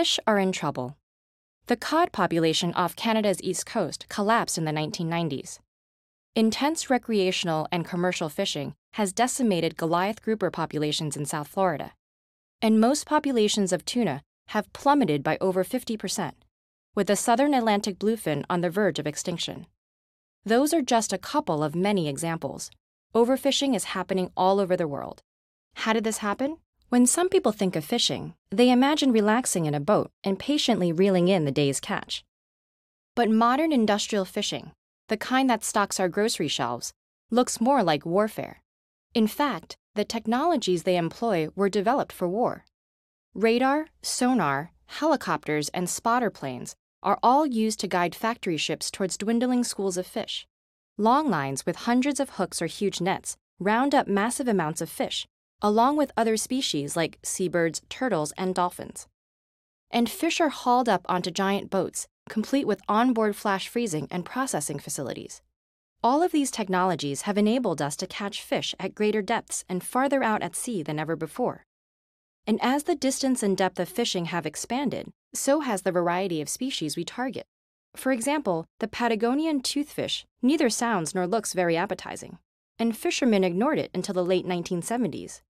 Fish are in trouble. The cod population off Canada's east coast collapsed in the 1990s. Intense recreational and commercial fishing has decimated Goliath grouper populations in South Florida. And most populations of tuna have plummeted by over 50%, with the southern Atlantic bluefin on the verge of extinction. Those are just a couple of many examples. Overfishing is happening all over the world. How did this happen? When some people think of fishing, they imagine relaxing in a boat and patiently reeling in the day's catch. But modern industrial fishing, the kind that stocks our grocery shelves, looks more like warfare. In fact, the technologies they employ were developed for war. Radar, sonar, helicopters, and spotter planes are all used to guide factory ships towards dwindling schools of fish. Long lines with hundreds of hooks or huge nets round up massive amounts of fish, along with other species like seabirds, turtles, and dolphins. And fish are hauled up onto giant boats, complete with onboard flash freezing and processing facilities. All of these technologies have enabled us to catch fish at greater depths and farther out at sea than ever before. And as the distance and depth of fishing have expanded, so has the variety of species we target. For example, the Patagonian toothfish neither sounds nor looks very appetizing, and fishermen ignored it until the late 1970s.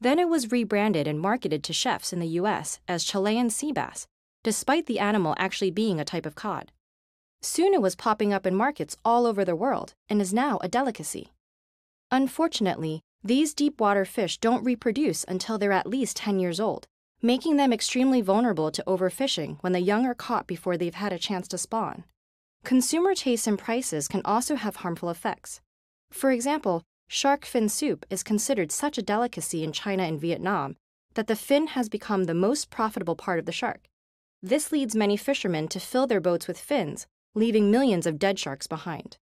Then it was rebranded and marketed to chefs in the US as Chilean sea bass, despite the animal actually being a type of cod. Soon it was popping up in markets all over the world and is now a delicacy. Unfortunately, these deep water fish don't reproduce until they're at least 10 years old, making them extremely vulnerable to overfishing when the young are caught before they've had a chance to spawn. Consumer tastes and prices can also have harmful effects. For example, shark fin soup is considered such a delicacy in China and Vietnam that the fin has become the most profitable part of the shark. This leads many fishermen to fill their boats with fins, leaving millions of dead sharks behind.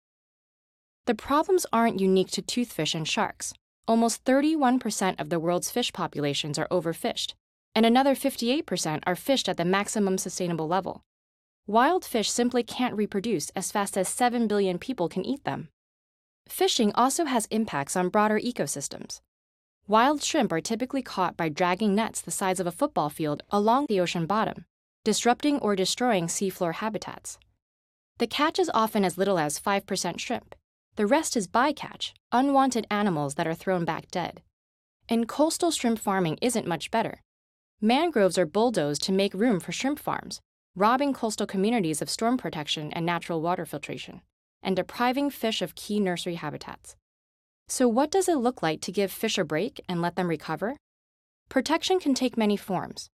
The problems aren't unique to toothfish and sharks. Almost 31% of the world's fish populations are overfished, and another 58% are fished at the maximum sustainable level. Wild fish simply can't reproduce as fast as 7 billion people can eat them. Fishing also has impacts on broader ecosystems. Wild shrimp are typically caught by dragging nets the size of a football field along the ocean bottom, disrupting or destroying seafloor habitats. The catch is often as little as 5% shrimp. The rest is bycatch, unwanted animals that are thrown back dead. And coastal shrimp farming isn't much better. Mangroves are bulldozed to make room for shrimp farms, robbing coastal communities of storm protection and natural water filtration, and depriving fish of key nursery habitats. So, what does it look like to give fish a break and let them recover? Protection can take many forms.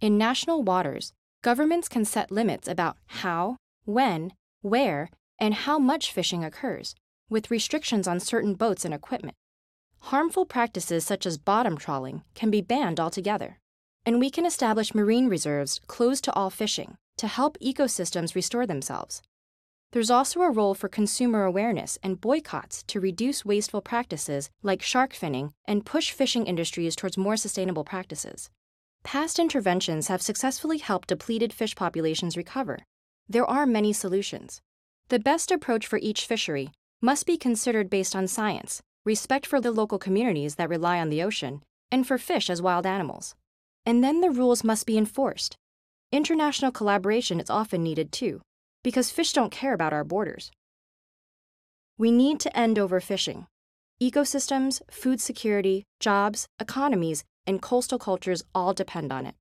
In national waters, governments can set limits about how, when, where, and how much fishing occurs, with restrictions on certain boats and equipment. Harmful practices such as bottom trawling can be banned altogether and we can establish marine reserves closed to all fishing to help ecosystems restore themselves. There's also a role for consumer awareness and boycotts to reduce wasteful practices like shark finning and push fishing industries towards more sustainable practices. Past interventions have successfully helped depleted fish populations recover. There are many solutions. The best approach for each fishery must be considered based on science, respect for the local communities that rely on the ocean, and for fish as wild animals. And then the rules must be enforced. International collaboration is often needed too, because fish don't care about our borders. We need to end overfishing. Ecosystems, food security, jobs, economies, and coastal cultures all depend on it.